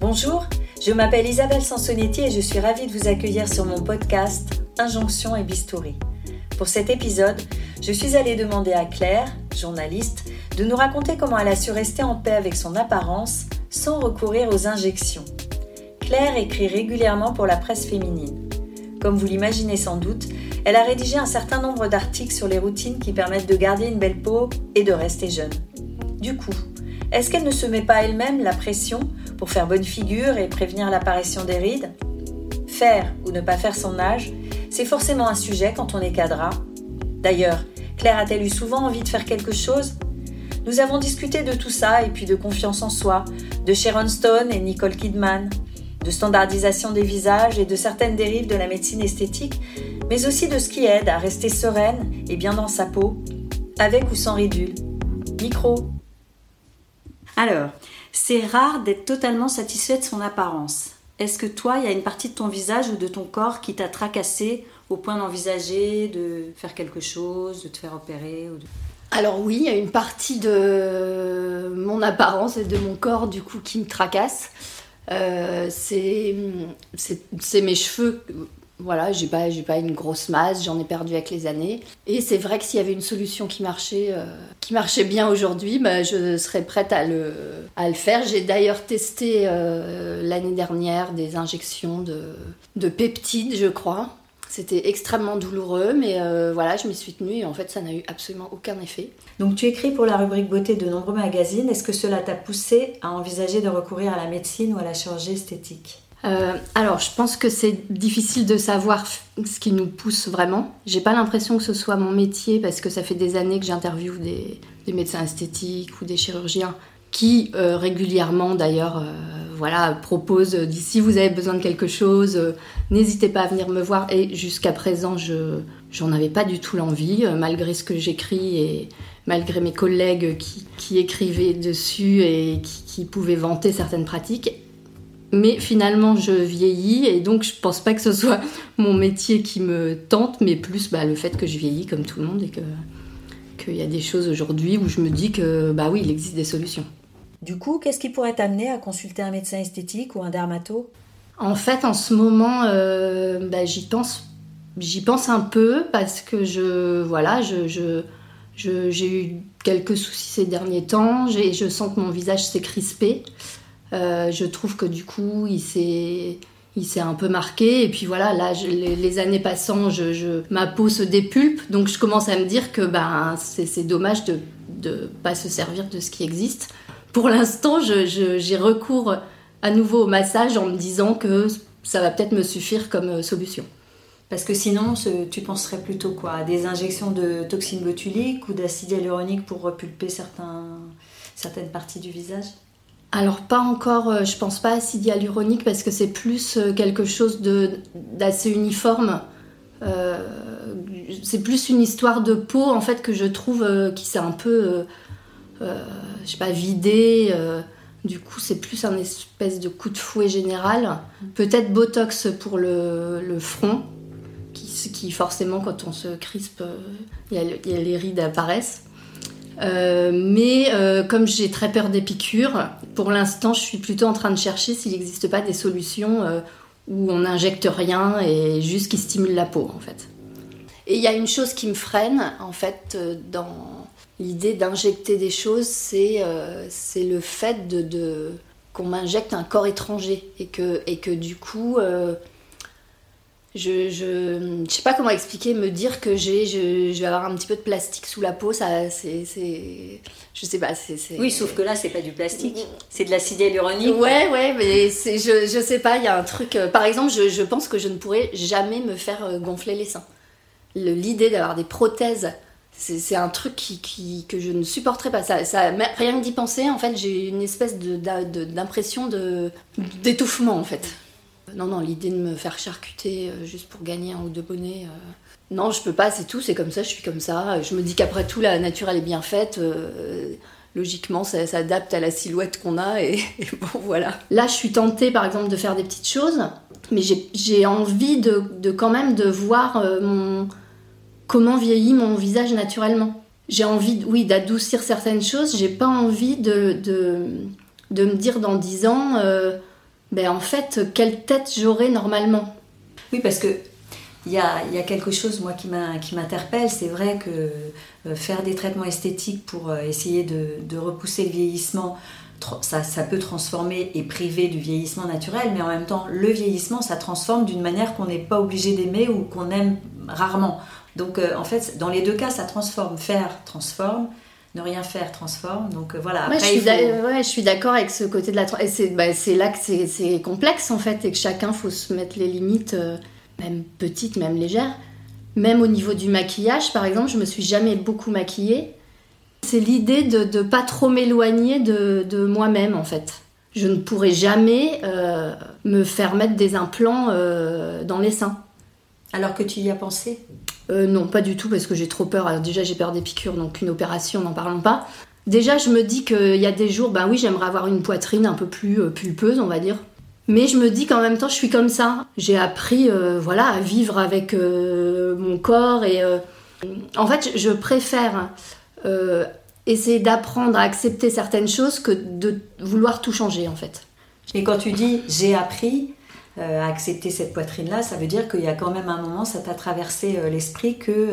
Bonjour, je m'appelle Isabelle Sansonetti et je suis ravie de vous accueillir sur mon podcast Injonction et Bistouri. Pour cet épisode, je suis allée demander à Claire, journaliste, de nous raconter comment elle a su rester en paix avec son apparence sans recourir aux injections. Claire écrit régulièrement pour la presse féminine. Comme vous l'imaginez sans doute, elle a rédigé un certain nombre d'articles sur les routines qui permettent de garder une belle peau et de rester jeune. Du coup, est-ce qu'elle ne se met pas elle-même la pression pour faire bonne figure et prévenir l'apparition des rides? Faire ou ne pas faire son âge, c'est forcément un sujet quand on est cadra. D'ailleurs, Claire a-t-elle eu souvent envie de faire quelque chose? Nous avons discuté de tout ça et puis de confiance en soi, de Sharon Stone et Nicole Kidman, de standardisation des visages et de certaines dérives de la médecine esthétique, mais aussi de ce qui aide à rester sereine et bien dans sa peau, avec ou sans ridule. Micro. Alors, c'est rare d'être totalement satisfait de son apparence. Est-ce que toi, il y a une partie de ton visage ou de ton corps qui t'a tracassé au point d'envisager de faire quelque chose, de te faire opérer Alors oui, il y a une partie de mon apparence et de mon corps du coup qui me tracasse. Euh, c'est mes cheveux voilà, j'ai pas, pas une grosse masse, j'en ai perdu avec les années. Et c'est vrai que s'il y avait une solution qui marchait, euh, qui marchait bien aujourd'hui, bah, je serais prête à le, faire. J'ai d'ailleurs testé euh, l'année dernière des injections de, de peptides, je crois. C'était extrêmement douloureux, mais euh, voilà, je m'y suis tenue et en fait, ça n'a eu absolument aucun effet. Donc, tu écris pour la rubrique beauté de nombreux magazines. Est-ce que cela t'a poussé à envisager de recourir à la médecine ou à la chirurgie esthétique? Euh, alors, je pense que c'est difficile de savoir ce qui nous pousse vraiment. J'ai pas l'impression que ce soit mon métier parce que ça fait des années que j'interviewe des, médecins esthétiques ou des chirurgiens qui euh, régulièrement d'ailleurs euh, voilà, proposent si vous avez besoin de quelque chose, n'hésitez pas à venir me voir. Et jusqu'à présent, je j'en avais pas du tout l'envie, malgré ce que j'écris et malgré mes collègues qui, écrivaient dessus et qui pouvaient vanter certaines pratiques. Mais finalement, je vieillis et donc je pense pas que ce soit mon métier qui me tente, mais plus bah, le fait que je vieillis comme tout le monde et que qu'il y a des choses aujourd'hui où je me dis que bah oui, il existe des solutions. Du coup, qu'est-ce qui pourrait t'amener à consulter un médecin esthétique ou un dermato? En fait, en ce moment, euh, bah, j'y pense, j'y pense un peu parce que je voilà, je, je j'ai eu quelques soucis ces derniers temps. Je sens que mon visage s'est crispé. Euh, je trouve que du coup, il s'est il s'est un peu marqué. Et puis voilà là les, années passant je, ma peau se dépulpe. Donc je commence à me dire que ben c'est dommage de ne pas se servir de ce qui existe. Pour l'instant j'ai recours à nouveau au massage en me disant que ça va peut-être me suffire comme euh, solution. Parce que sinon tu penserais plutôt quoi? À des injections de toxines botuliques ou d'acide hyaluronique pour repulper certaines parties du visage? Alors pas encore, euh, je pense pas acide hyaluronique parce que c'est plus euh, quelque chose d'assez uniforme. Euh, c'est plus une histoire de peau en fait que je trouve qui s'est un peu, je sais pas, vidé. du coup, c'est plus un espèce de coup de fouet général. Peut-être Botox pour le, front, qui, forcément quand on se crispe, les rides apparaissent. Euh, mais euh, comme j'ai très peur des piqûres, pour l'instant, je suis plutôt en train de chercher s'il n'existe pas des solutions euh, où on n'injecte rien et juste qui stimule la peau, en fait. Et il y a une chose qui me freine, en fait, dans l'idée d'injecter des choses, c'est le fait de, qu'on m'injecte un corps étranger et que, et que du coup, je, je, sais pas comment expliquer, me dire que j'ai, je, vais avoir un petit peu de plastique sous la peau, ça, c'est, je sais pas, c'est, Oui, sauf que là, c'est pas du plastique, c'est de l'acide hyaluronique. Ouais, ouais, mais c'est, je, je sais pas, il y a un truc. Euh, par exemple, je, je, pense que je ne pourrais jamais me faire euh, gonfler les seins. l'idée d'avoir des prothèses, c'est, un truc qui, qui, que je ne supporterais pas. Ça, ça, rien que d'y penser, en fait, j'ai une espèce de, d'impression de, d'étouffement, en fait. Non, non, l'idée de me faire charcuter euh, juste pour gagner un ou deux bonnets. Euh, non, je peux pas, c'est tout, c'est comme ça, je suis comme ça. Je me dis qu'après tout, la nature, elle est bien faite. Euh, logiquement, ça s'adapte à la silhouette qu'on a et, bon, voilà. Là, je suis tentée, par exemple, de faire des petites choses, mais j'ai envie de, quand même de voir mon, comment vieillit mon visage naturellement. J'ai envie, oui, d'adoucir certaines choses, j'ai pas envie de de me dire dans 10 ans, ben en fait, quelle tête j'aurai normalement? Oui, parce que il y a, y a, quelque chose, moi, qui m'interpelle. C'est vrai que euh, faire des traitements esthétiques pour euh, essayer de, de, repousser le vieillissement, ça, ça, peut transformer et priver du vieillissement naturel, mais en même temps, le vieillissement, ça transforme d'une manière qu'on n'est pas obligé d'aimer ou qu'on aime rarement. Donc, euh, en fait, dans les deux cas, ça transforme. Faire transforme, ne rien faire transforme. Donc voilà. Après, je, suis d'accord avec ce côté de la. Et bah, c'est là que c'est complexe en fait et que chacun faut se mettre les limites même petite, même légère. Même au niveau du maquillage, par exemple, je me suis jamais beaucoup maquillée. C'est l'idée de ne pas trop m'éloigner de, moi-même, en fait. Je ne pourrais jamais euh, me faire mettre des implants euh, dans les seins. Alors que tu y as pensé? Euh, Non, pas du tout, parce que j'ai trop peur. Alors déjà, j'ai peur des piqûres, donc une opération, n'en parlons pas. Déjà, je me dis qu'il y a des jours, ben oui, j'aimerais avoir une poitrine un peu plus pulpeuse, on va dire. Mais je me dis qu'en même temps, je suis comme ça. J'ai appris euh, voilà, à vivre avec euh, mon corps. Et euh, en fait, je préfère essayer d'apprendre à accepter certaines choses que de vouloir tout changer, en fait. Et quand tu dis j'ai appris à accepter cette poitrine-là, ça veut dire qu'il y a quand même un moment, ça t'a traversé l'esprit que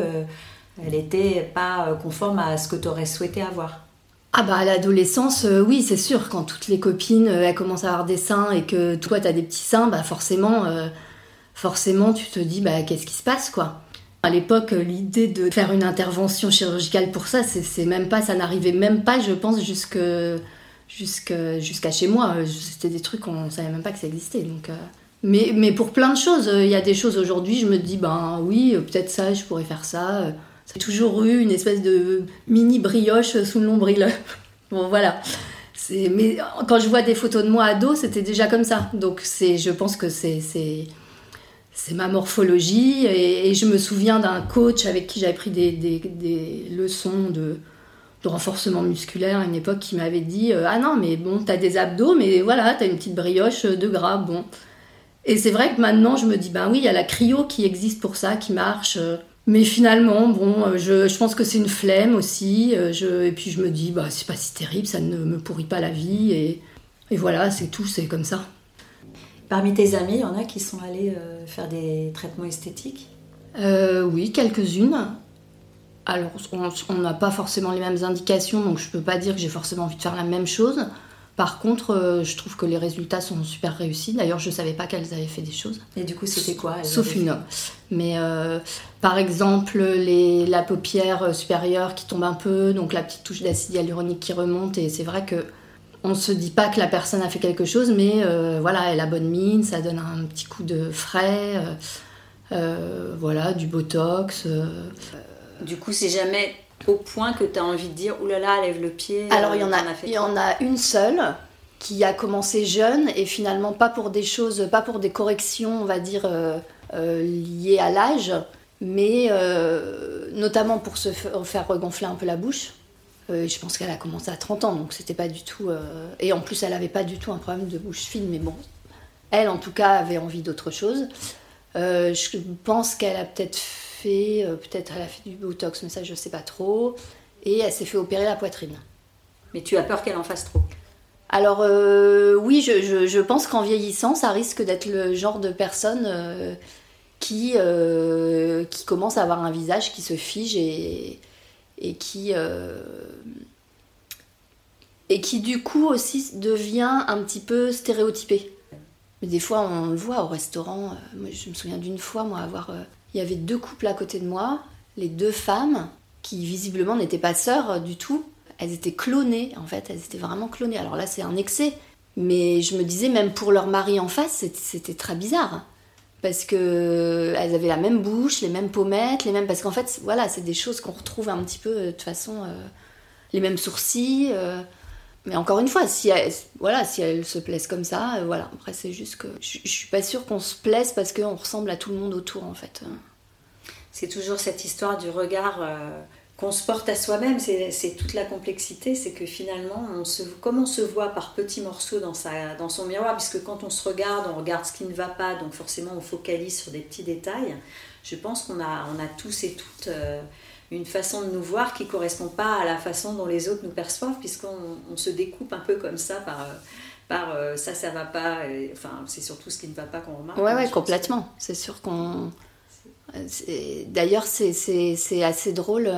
elle n'était pas conforme à ce que tu aurais souhaité avoir. Ah bah à l'adolescence, euh, oui, c'est sûr, quand toutes les copines, euh, elles commencent à avoir des seins et que toi, t'as des petits seins, bah forcément, euh, forcément, tu te dis, bah qu'est-ce qui se passe, quoi. À l'époque, l'idée de faire une intervention chirurgicale pour ça, c'est même pas, ça n'arrivait même pas, je pense, jusque jusqu'à chez moi. C'était des trucs qu'on savait même pas que ça existait. Donc, mais, mais pour plein de choses, il y a des choses aujourd'hui, je me dis, ben oui, peut-être ça, je pourrais faire ça. C'est toujours eu une espèce de mini brioche sous le nombril. bon, voilà. Mais quand je vois des photos de moi ado, c'était déjà comme ça. Donc je pense que c'est c'est ma morphologie. Et, je me souviens d'un coach avec qui j'avais pris des, des, leçons de, de, renforcement musculaire à une époque qui m'avait dit euh, Ah non, mais bon, t'as des abdos, mais voilà, t'as une petite brioche de gras. Bon. Et c'est vrai que maintenant, je me dis Ben oui, il y a la cryo qui existe pour ça, qui marche. Mais finalement, bon, euh, je, pense que c'est une flemme aussi. Euh, je, et puis je me dis, bah, c'est pas si terrible, ça ne me pourrit pas la vie. Et, et voilà, c'est tout, c'est comme ça. Parmi tes amis, il y en a qui sont allés euh, faire des traitements esthétiques? Oui, quelques-unes. Alors, on n'a pas forcément les mêmes indications, donc je peux pas dire que j'ai forcément envie de faire la même chose. Par contre, euh, je trouve que les résultats sont super réussis. D'ailleurs, je ne savais pas qu'elles avaient fait des choses. Et du coup, c'était quoi Sauf une. Mais euh, par exemple, les, la paupière supérieure qui tombe un peu, donc la petite touche d'acide hyaluronique qui remonte. Et c'est vrai que on se dit pas que la personne a fait quelque chose, mais euh, voilà, elle a bonne mine, ça donne un petit coup de frais, voilà, du botox. Du coup, c'est jamais au point que tu as envie de dire oulala, là là, lève le pied Alors il y, en a, il y en a une seule qui a commencé jeune et finalement pas pour des choses, pas pour des corrections, on va dire, euh, euh, liées à l'âge, mais euh, notamment pour se faire regonfler un peu la bouche. je pense qu'elle a commencé à 30 ans, donc c'était pas du tout. Et en plus, elle avait pas du tout un problème de bouche fine, mais bon, elle en tout cas avait envie d'autre chose. je pense qu'elle a peut-être fait, euh, peut-être elle a fait du Botox, mais ça je sais pas trop. Et elle s'est fait opérer la poitrine. Mais tu as peur qu'elle en fasse trop? Alors euh, oui, je, pense qu'en vieillissant, ça risque d'être le genre de personne euh, qui, qui commence à avoir un visage qui se fige et, et qui et qui du coup aussi devient un petit peu stéréotypé. Mais des fois, on le voit au restaurant. Moi, je me souviens d'une fois, moi, avoir il y avait deux couples à côté de moi, les deux femmes, qui visiblement n'étaient pas sœurs euh, du tout. Elles étaient clonées, en fait, elles étaient vraiment clonées. Alors là, c'est un excès. Mais je me disais, même pour leur mari en face, c'était très bizarre. Parce que elles avaient la même bouche, les mêmes pommettes, les mêmes. Parce qu'en fait, voilà, c'est des choses qu'on retrouve un petit peu euh, de toute façon. Euh, les mêmes sourcils. Mais encore une fois, si elles, voilà, si se plaisent comme ça, voilà. Après, c'est juste que je, je suis pas sûre qu'on se plaise parce qu'on ressemble à tout le monde autour, en fait c'est toujours cette histoire du regard euh, qu'on se porte à soi-même. C'est toute la complexité, c'est que finalement, comme on se voit par petits morceaux dans, sa, dans son miroir, puisque quand on se regarde, on regarde ce qui ne va pas, donc forcément on focalise sur des petits détails. Je pense qu'on a, on a tous et toutes euh, une façon de nous voir qui correspond pas à la façon dont les autres nous perçoivent, puisqu'on se découpe un peu comme ça par, par ça, ça va pas. enfin, c'est surtout ce qui ne va pas qu'on remarque. Ouais, ouais, complètement. C'est sûr qu'on. D'ailleurs, c'est assez drôle.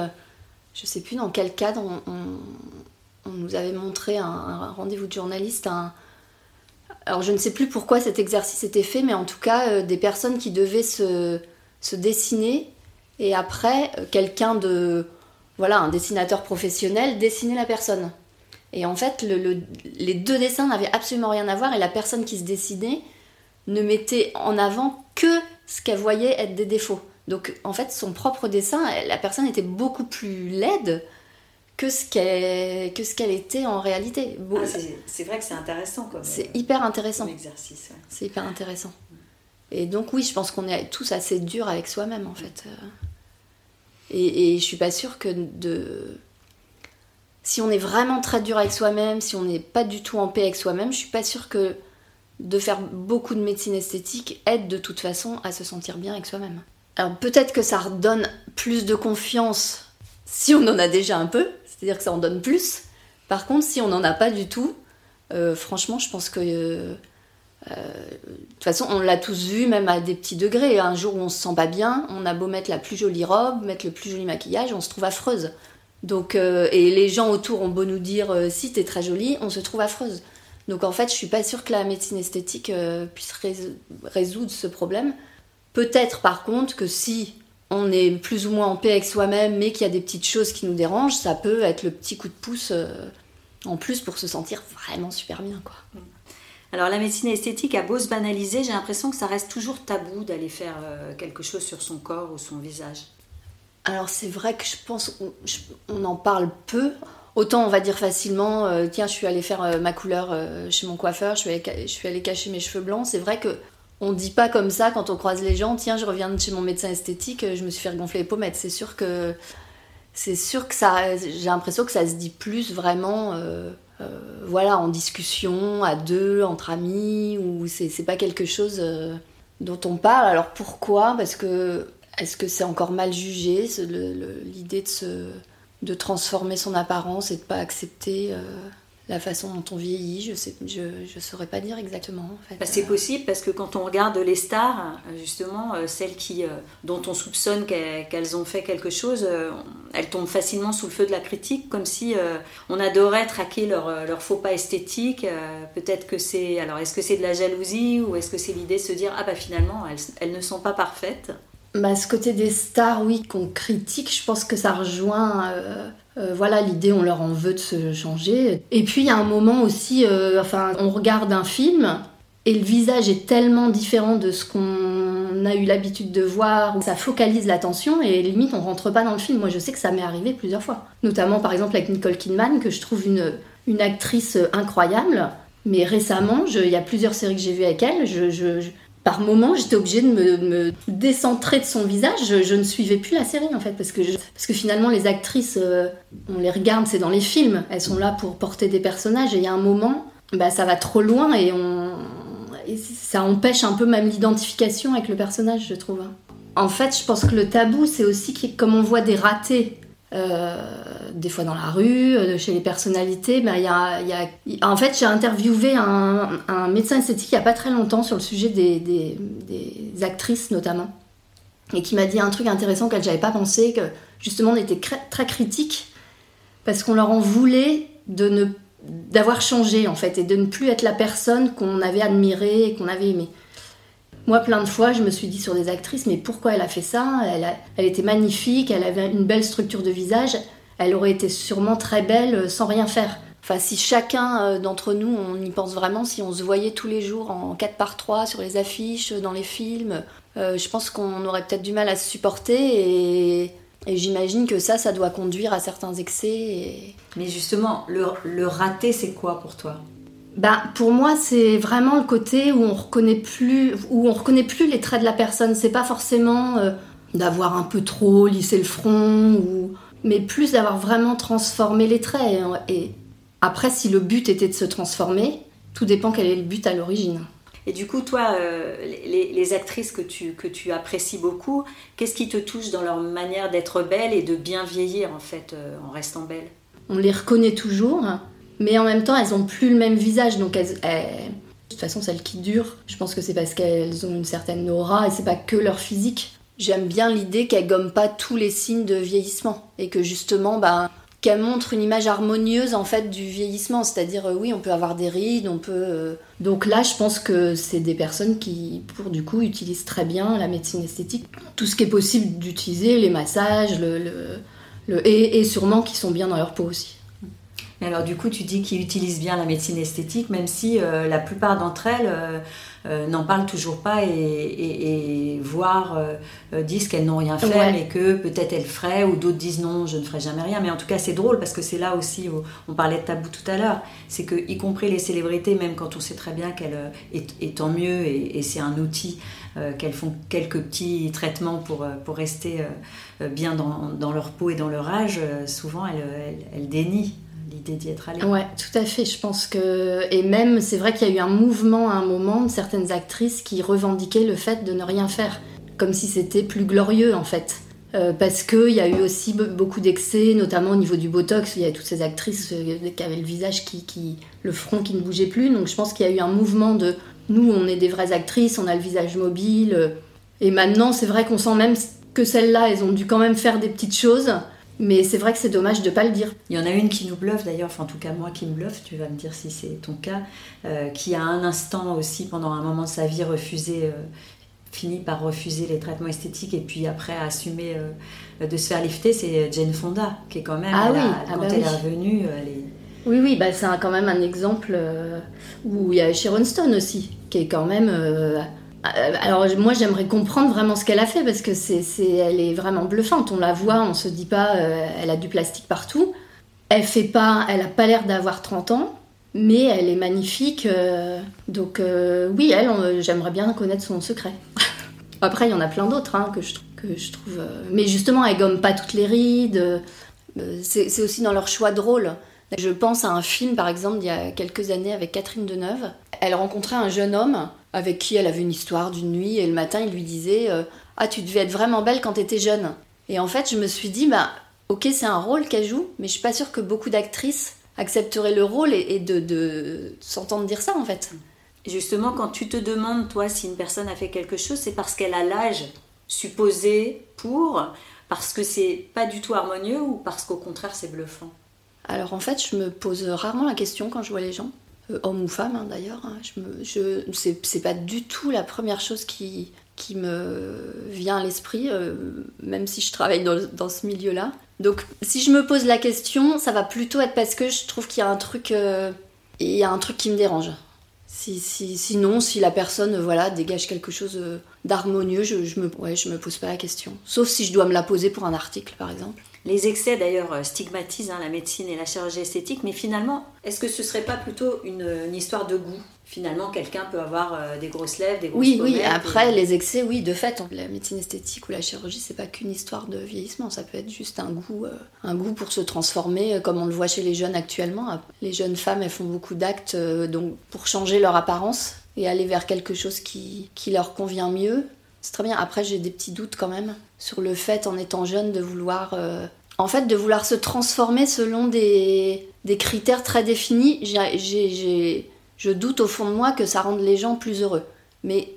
Je sais plus dans quel cadre on, nous avait montré un, un rendez-vous de journaliste, un, alors je ne sais plus pourquoi cet exercice était fait, mais en tout cas, euh, des personnes qui devaient se, dessiner et après, euh, quelqu'un de. Voilà, un dessinateur professionnel dessinait la personne. Et en fait, les deux dessins n'avaient absolument rien à voir et la personne qui se dessinait ne mettait en avant que ce qu'elle voyait être des défauts. Donc en fait, son propre dessin, la personne était beaucoup plus laide que ce qu'elle que ce qu'elle était en réalité. Ah, c'est vrai que c'est intéressant comme. C'est hyper intéressant. exercice. C'est hyper intéressant. Et donc oui, je pense qu'on est tous assez durs avec soi-même en fait. Et, je suis pas sûre que de si on est vraiment très dur avec soi-même, si on n'est pas du tout en paix avec soi-même, je suis pas sûre que de faire beaucoup de médecine esthétique aide de toute façon à se sentir bien avec soi-même. Alors peut-être que ça redonne plus de confiance si on en a déjà un peu, c'est-à-dire que ça en donne plus. Par contre, si on n'en a pas du tout, euh, franchement, je pense que. Euh, de toute façon, on l'a tous vu, même à des petits degrés. Un jour où on se sent pas bien, on a beau mettre la plus jolie robe, mettre le plus joli maquillage, on se trouve affreuse. Donc, et les gens autour ont beau nous dire si t'es très jolie, on se trouve affreuse. Donc en fait, je suis pas sûre que la médecine esthétique puisse résoudre ce problème. Peut-être par contre que si on est plus ou moins en paix avec soi-même, mais qu'il y a des petites choses qui nous dérangent, ça peut être le petit coup de pouce euh, en plus pour se sentir vraiment super bien. Quoi. Alors la médecine esthétique a beau se banaliser, j'ai l'impression que ça reste toujours tabou d'aller faire euh, quelque chose sur son corps ou son visage. Alors c'est vrai que je pense qu'on en parle peu. Autant on va dire facilement, euh, tiens, je suis allée faire ma couleur chez mon coiffeur, je suis, allée cacher mes cheveux blancs. C'est vrai que on dit pas comme ça quand on croise les gens, tiens, je reviens de chez mon médecin esthétique, je me suis fait gonfler les pommettes. C'est sûr que c'est sûr que ça, j'ai l'impression que ça se dit plus vraiment, euh, euh, voilà, en discussion, à deux, entre amis, ou c'est pas quelque chose euh, dont on parle. Alors pourquoi? Parce que est-ce que c'est encore mal jugé l'idée de de transformer son apparence et de pas accepter la façon dont on vieillit, je sais, je, saurais pas dire exactement. Bah, c'est possible parce que quand on regarde les stars, justement, euh, celles qui, euh, dont on soupçonne qu'elles ont fait quelque chose, euh, elles tombent facilement sous le feu de la critique, comme si on adorait traquer leur, faux pas esthétique. Peut-être que c'est, alors est-ce que c'est de la jalousie ou est-ce que c'est l'idée de se dire ah bah finalement elles ne sont pas parfaites? Bah, ce côté des stars, oui, qu'on critique, je pense que ça rejoint euh, voilà, l'idée, on leur en veut de se changer. Et puis, il y a un moment aussi, euh, enfin, on regarde un film et le visage est tellement différent de ce qu'on a eu l'habitude de voir, ça focalise l'attention et limite, on rentre pas dans le film. Moi, je sais que ça m'est arrivé plusieurs fois. Notamment, par exemple, avec Nicole Kidman, que je trouve une, une actrice incroyable. Mais récemment, il y a plusieurs séries que j'ai vues avec elle, je, par moment, j'étais obligée de me, décentrer de son visage. Je, ne suivais plus la série en fait, parce que, parce que finalement, les actrices, euh, on les regarde, c'est dans les films. Elles sont là pour porter des personnages. Et il y a un moment, bah, ça va trop loin et, on, ça empêche un peu même l'identification avec le personnage, je trouve. En fait, je pense que le tabou, c'est aussi que, comme on voit des ratés des fois dans la rue, euh, chez les personnalités. Ben, y a, y a... En fait, j'ai interviewé un, médecin esthétique il n'y a pas très longtemps sur le sujet des, actrices notamment. Et qui m'a dit un truc intéressant auquel j'avais pas pensé, que justement on était très critique parce qu'on leur en voulait d'avoir changé en fait et de ne plus être la personne qu'on avait admirée et qu'on avait aimée. Moi, plein de fois, je me suis dit sur des actrices, mais pourquoi elle a fait ça? Elle, était magnifique, elle avait une belle structure de visage, elle aurait été sûrement très belle euh, sans rien faire. Enfin, si chacun euh, d'entre nous, on y pense vraiment, si on se voyait tous les jours en 4 par 3 sur les affiches, dans les films, euh, je pense qu'on aurait peut-être du mal à se supporter et, j'imagine que ça, ça doit conduire à certains excès. Mais justement, le raté, c'est quoi pour toi? Bah, pour moi, c'est vraiment le côté où on reconnaît plus, où on reconnaît plus les traits de la personne. C'est pas forcément euh, d'avoir un peu trop lissé le front, ou... mais plus d'avoir vraiment transformé les traits. Et après, si le but était de se transformer, tout dépend quel est le but à l'origine. Et du coup, toi, les, actrices que tu, que tu apprécies beaucoup, qu'est-ce qui te touche dans leur manière d'être belle et de bien vieillir, en fait, en restant belle On les reconnaît toujours, mais en même temps, elles ont plus le même visage, donc elles, de toute façon, celles qui durent, je pense que c'est parce qu'elles ont une certaine aura et c'est pas que leur physique. J'aime bien l'idée qu'elles gomment pas tous les signes de vieillissement et que justement, bah, qu'elle montre une image harmonieuse en fait du vieillissement, c'est-à-dire euh, oui, on peut avoir des rides, on peut. Euh, donc là, je pense que c'est des personnes qui, pour du coup, utilisent très bien la médecine esthétique, tout ce qui est possible d'utiliser, les massages, le, le, et, et sûrement qui sont bien dans leur peau aussi alors du coup, tu dis qu'ils utilisent bien la médecine esthétique, même si euh, la plupart d'entre elles euh, euh, n'en parlent toujours pas et, voire disent qu'elles n'ont rien fait, mais que peut-être elles feraient, ou d'autres disent non, je ne ferai jamais rien. Mais en tout cas, c'est drôle parce que c'est là aussi où on parlait de tabou tout à l'heure, c'est que y compris les célébrités, même quand on sait très bien qu'elles, et, tant mieux, et, c'est un outil. qu'elles font quelques petits traitements pour, pour rester bien dans, dans, leur peau et dans leur âge, souvent elles, elles dénient l'idée d'y être allée. Ouais, tout à fait. Je pense que. Et même, c'est vrai qu'il y a eu un mouvement à un moment de certaines actrices qui revendiquaient le fait de ne rien faire, comme si c'était plus glorieux en fait. Euh, parce qu'il y a eu aussi beaucoup d'excès, notamment au niveau du botox. Il y a toutes ces actrices euh, qui avaient le visage qui, qui. le front qui ne bougeait plus. Donc je pense qu'il y a eu un mouvement de. Nous, on est des vraies actrices, on a le visage mobile. Et maintenant, c'est vrai qu'on sent même que celles-là, elles ont dû quand même faire des petites choses mais c'est vrai que c'est dommage de ne pas le dire. Il y en a une qui nous bluffe d'ailleurs, enfin en tout cas moi qui me bluffe, tu vas me dire si c'est ton cas, euh, qui a un instant aussi pendant un moment de sa vie refusé, euh, fini par refuser les traitements esthétiques et puis après a assumé euh, de se faire lifter, c'est Jane Fonda qui est quand même, ah oui. Ah quand bah elle est revenue, elle est... Oui, oui, bah c'est quand même un exemple où il y a Sharon Stone aussi, qui est quand même euh, alors moi j'aimerais comprendre vraiment ce qu'elle a fait parce que c'est, elle est vraiment bluffante. On la voit, on se dit pas, euh, elle a du plastique partout. Elle fait pas, elle a pas l'air d'avoir 30 ans, mais elle est magnifique. Euh, donc oui, elle, j'aimerais bien connaître son secret. Après il y en a plein d'autres hein, que je que je trouve. mais justement elle gomme pas toutes les rides. c'est, aussi dans leur choix de rôle. Je pense à un film par exemple il y a quelques années avec Catherine Deneuve. Elle rencontrait un jeune homme avec qui elle avait une histoire d'une nuit et le matin il lui disait euh, Ah, tu devais être vraiment belle quand t'étais jeune. Et en fait, je me suis dit Bah, ok, c'est un rôle qu'elle joue, mais je suis pas sûre que beaucoup d'actrices accepteraient le rôle et, de, de s'entendre dire ça en fait. Justement, quand tu te demandes, toi, si une personne a fait quelque chose, c'est parce qu'elle a l'âge supposé pour, parce que c'est pas du tout harmonieux ou parce qu'au contraire c'est bluffant? Alors en fait, je me pose rarement la question quand je vois les gens. Euh, homme ou femme hein, d'ailleurs. Hein. Je, c'est pas du tout la première chose qui, me vient à l'esprit, euh, même si je travaille dans, ce milieu-là. Donc si je me pose la question, ça va plutôt être parce que je trouve qu'il y a un truc, euh, il y a un truc qui me dérange. Si, si, sinon, si la personne voilà, dégage quelque chose d'harmonieux, je, je, me, ouais, je me pose pas la question. Sauf si je dois me la poser pour un article, par exemple. Les excès d'ailleurs euh, stigmatisent hein, la médecine et la chirurgie esthétique, mais finalement, est-ce que ce serait pas plutôt une, histoire de goût? Finalement, quelqu'un peut avoir euh, des grosses lèvres, des grosses Oui, oui, après les excès, oui, de fait, la médecine esthétique ou la chirurgie, c'est pas qu'une histoire de vieillissement, ça peut être juste un goût, euh, un goût pour se transformer, comme on le voit chez les jeunes actuellement. Les jeunes femmes, elles font beaucoup d'actes donc pour changer leur apparence et aller vers quelque chose qui, qui leur convient mieux. C'est très bien. Après, j'ai des petits doutes quand même sur le fait, en étant jeune, de vouloir, euh, en fait, de vouloir se transformer selon des, des critères très définis. Je doute au fond de moi que ça rende les gens plus heureux. Mais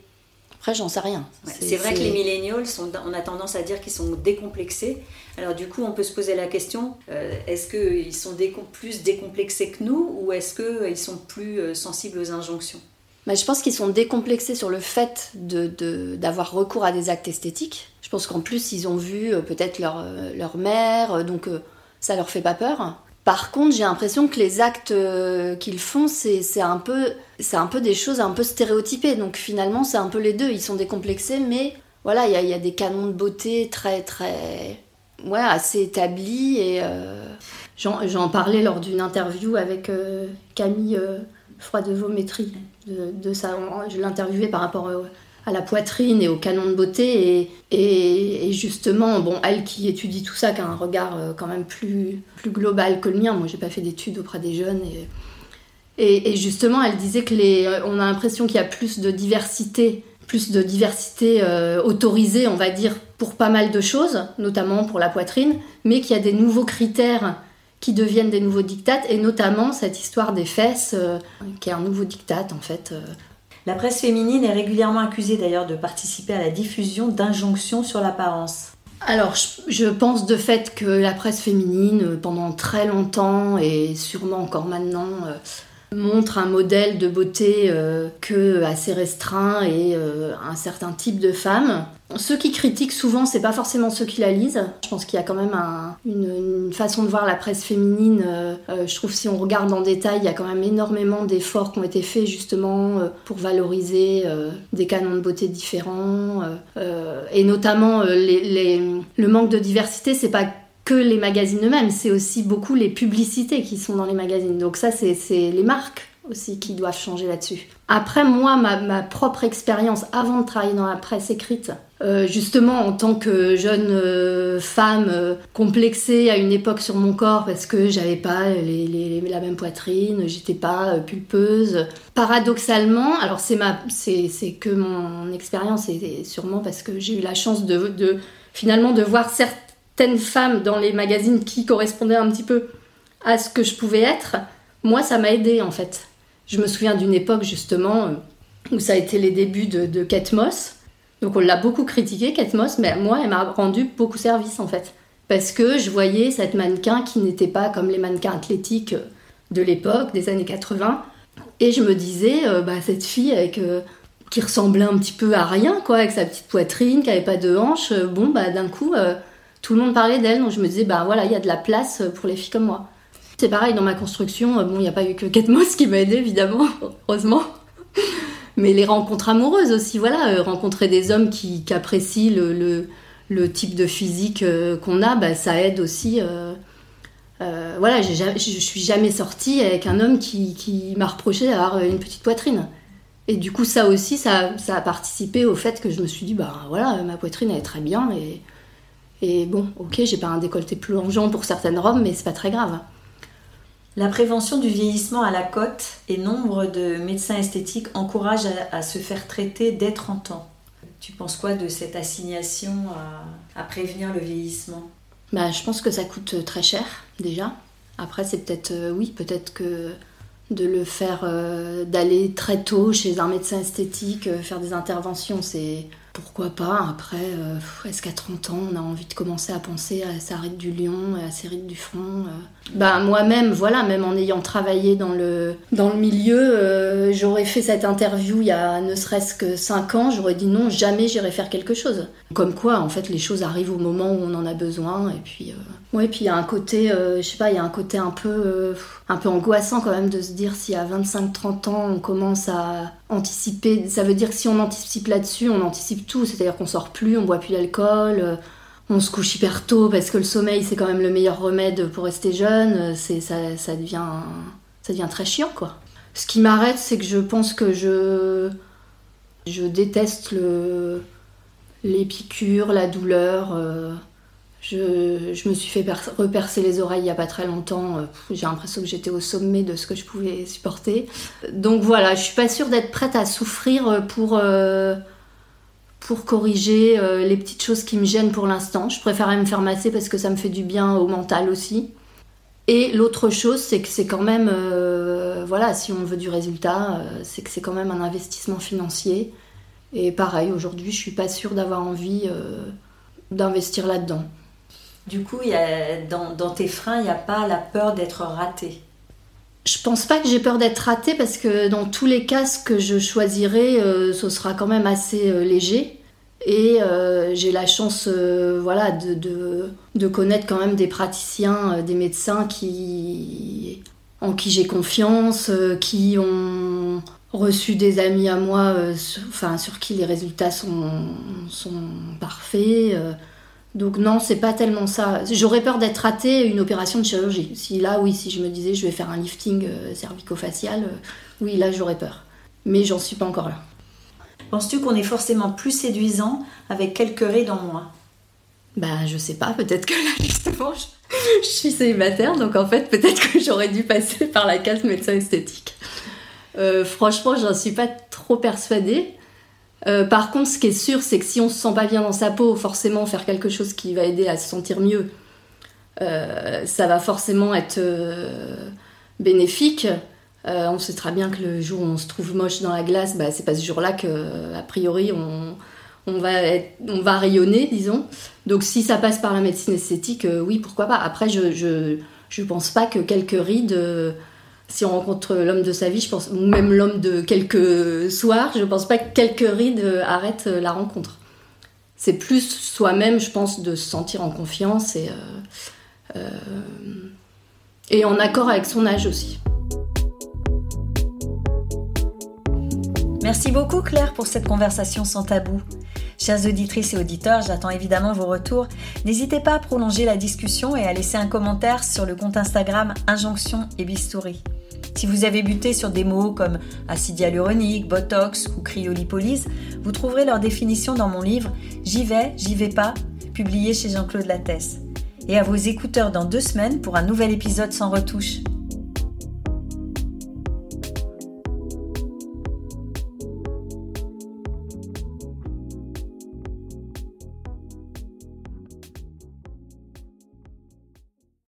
après, j'en sais rien. c'est vrai que les millennials, sont, on a tendance à dire qu'ils sont décomplexés. Alors du coup, on peut se poser la question, euh, est-ce qu'ils sont plus décomplexés que nous ou est-ce qu'ils sont plus euh, sensibles aux injonctions? Je pense qu'ils sont décomplexés sur le fait d'avoir de, recours à des actes esthétiques. Je pense qu'en plus, ils ont vu euh, peut-être leur, euh, leur mère, euh, donc ça leur fait pas peur. Par contre, j'ai l'impression que les actes qu'ils font, c'est un, peu, un peu des choses un peu stéréotypées. Donc finalement, c'est un peu les deux. Ils sont décomplexés, mais voilà, il y, y a, des canons de beauté très, très. Ouais, assez établis. Et j'en parlais lors d'une interview avec Camille Froidevométrie de, ça. Je l'interviewais par rapport à la poitrine et au canon de beauté. Et, et, justement, bon, elle qui étudie tout ça, qui a un regard euh, quand même plus, plus global que le mien. Moi, j'ai pas fait d'études auprès des jeunes. Et, justement, elle disait que les, on a l'impression qu'il y a plus de diversité, plus de diversité autorisée, on va dire, pour pas mal de choses, notamment pour la poitrine, mais qu'il y a des nouveaux critères qui deviennent des nouveaux dictates, et notamment cette histoire des fesses, euh, qui est un nouveau dictat en fait. Euh. La presse féminine est régulièrement accusée d'ailleurs de participer à la diffusion d'injonctions sur l'apparence. Alors, je pense de fait que la presse féminine, pendant très longtemps, et sûrement encore maintenant, euh, montre un modèle de beauté euh, que assez restreint et euh, un certain type de femme. Ceux qui critiquent souvent, c'est pas forcément ceux qui la lisent. Je pense qu'il y a quand même une, façon de voir la presse féminine. Euh, je trouve si on regarde en détail, il y a quand même énormément d'efforts qui ont été faits justement pour valoriser des canons de beauté différents et notamment le manque de diversité. C'est pas que les magazines eux-mêmes, c'est aussi beaucoup les publicités qui sont dans les magazines. Donc ça, c'est les marques aussi qui doivent changer là-dessus. Après, moi, ma, propre expérience avant de travailler dans la presse écrite, euh, justement en tant que jeune euh, femme euh, complexée à une époque sur mon corps parce que j'avais pas la même poitrine, j'étais pas pulpeuse. Paradoxalement, alors c'est que mon expérience et sûrement parce que j'ai eu la chance de, de finalement de voir certes certaines femmes dans les magazines qui correspondaient un petit peu à ce que je pouvais être, moi ça m'a aidé en fait. Je me souviens d'une époque justement où ça a été les débuts de, de Moss. Donc on l'a beaucoup critiqué Kate Moss, mais moi elle m'a rendu beaucoup service en fait. Parce que je voyais cette mannequin qui n'était pas comme les mannequins athlétiques de l'époque, des années 80. Et je me disais, euh, bah, cette fille avec, euh, qui ressemblait un petit peu à rien, quoi, avec sa petite poitrine, qui avait pas de hanches, euh, bon, bah, d'un coup, tout le monde parlait d'elle, donc je me disais, bah voilà, il y a de la place pour les filles comme moi. C'est pareil dans ma construction, bon, il n'y a pas eu que Kate Moss qui m'a aidé, évidemment, heureusement. Mais les rencontres amoureuses aussi, voilà, euh, rencontrer des hommes qui, apprécient le, le, type de physique euh, qu'on a, bah, ça aide aussi. Euh, voilà, je suis jamais sortie avec un homme qui, qui m'a reproché d'avoir une petite poitrine. Et du coup, ça aussi, ça, ça, a participé au fait que je me suis dit, bah voilà, ma poitrine elle est très bien et et bon, ok, j'ai pas un décolleté plus plongeant pour certaines robes, mais c'est pas très grave. La prévention du vieillissement à la côte et nombre de médecins esthétiques encouragent à, se faire traiter dès 30 ans. Tu penses quoi de cette assignation à, prévenir le vieillissement? Bah, Je pense que ça coûte très cher déjà. Après, c'est peut-être, euh, oui, peut-être que de le faire, euh, d'aller très tôt chez un médecin esthétique, euh, faire des interventions, c'est pourquoi pas Après, euh, est-ce qu'à 30 ans, on a envie de commencer à penser à sa ride du lion, à ses rides du front Bah moi-même, voilà, même en ayant travaillé dans le, dans le milieu, euh, j'aurais fait cette interview il y a ne serait-ce que 5 ans, j'aurais dit non, jamais j'irai faire quelque chose. Comme quoi, en fait, les choses arrivent au moment où on en a besoin, et puis... Euh... Ouais, puis il y a un côté, je sais pas, il y a un côté un peu, un peu angoissant quand même de se dire si à 25-30 ans on commence à anticiper, ça veut dire que si on anticipe là-dessus, on anticipe tout, c'est-à-dire qu'on sort plus, on boit plus d'alcool, euh, on se couche hyper tôt parce que le sommeil c'est quand même le meilleur remède pour rester jeune, euh, ça, devient très chiant quoi. Ce qui m'arrête, c'est que je pense que je déteste le les piqûres, la douleur. Euh, je, me suis fait repercer les oreilles il n'y a pas très longtemps. J'ai l'impression que j'étais au sommet de ce que je pouvais supporter. Donc voilà, je suis pas sûre d'être prête à souffrir pour, pour corriger euh, les petites choses qui me gênent pour l'instant. Je préfère me faire masser parce que ça me fait du bien au mental aussi. Et l'autre chose, c'est que c'est quand même, euh, voilà, si on veut du résultat, euh, c'est que c'est quand même un investissement financier. Et pareil, aujourd'hui, je suis pas sûre d'avoir envie d'investir là-dedans. Du coup, y a, dans, tes freins, il n'y a pas la peur d'être raté je pense pas que j'ai peur d'être ratée parce que dans tous les cas, ce que je choisirai, euh, ce sera quand même assez euh, léger. Et euh, j'ai la chance voilà, de, de, connaître quand même des praticiens, des médecins qui, en qui j'ai confiance, qui ont reçu des amis à moi enfin, sur qui les résultats sont, sont parfaits. Donc non, c'est pas tellement ça. J'aurais peur d'être ratée une opération de chirurgie. Si là, oui, si je me disais je vais faire un lifting euh, cervico-facial, euh, oui, là j'aurais peur. Mais j'en suis pas encore là. Penses-tu qu'on est forcément plus séduisant avec quelques rides en moins Ben, je sais pas, peut-être que là, justement, je, suis célibataire, donc en fait, peut-être que j'aurais dû passer par la case médecin esthétique. Euh, franchement, j'en suis pas trop persuadée. Euh, par contre, ce qui est sûr, c'est que si on se sent pas bien dans sa peau, forcément, faire quelque chose qui va aider à se sentir mieux, euh, ça va forcément être bénéfique. on sait très bien que le jour où on se trouve moche dans la glace, bah, c'est pas ce jour-là que, a priori, on, va, on va rayonner, disons. Donc si ça passe par la médecine esthétique, euh, oui, pourquoi pas. Après, je, je, je pense pas que quelques rides, euh, si on rencontre l'homme de sa vie, je pense, ou même l'homme de quelques soirs, je pense pas que quelques rides euh, arrêtent la rencontre. C'est plus soi-même, je pense, de se sentir en confiance et, et en accord avec son âge aussi. Merci beaucoup Claire pour cette conversation sans tabou. Chères auditrices et auditeurs, j'attends évidemment vos retours. N'hésitez pas à prolonger la discussion et à laisser un commentaire sur le compte Instagram Injonction et Bistouri. Si vous avez buté sur des mots comme acide hyaluronique, botox ou cryolipolyse, vous trouverez leur définition dans mon livre J'y vais, j'y vais pas, publié chez Jean-Claude Lattès. Et à vos écouteurs dans deux semaines pour un nouvel épisode sans retouche.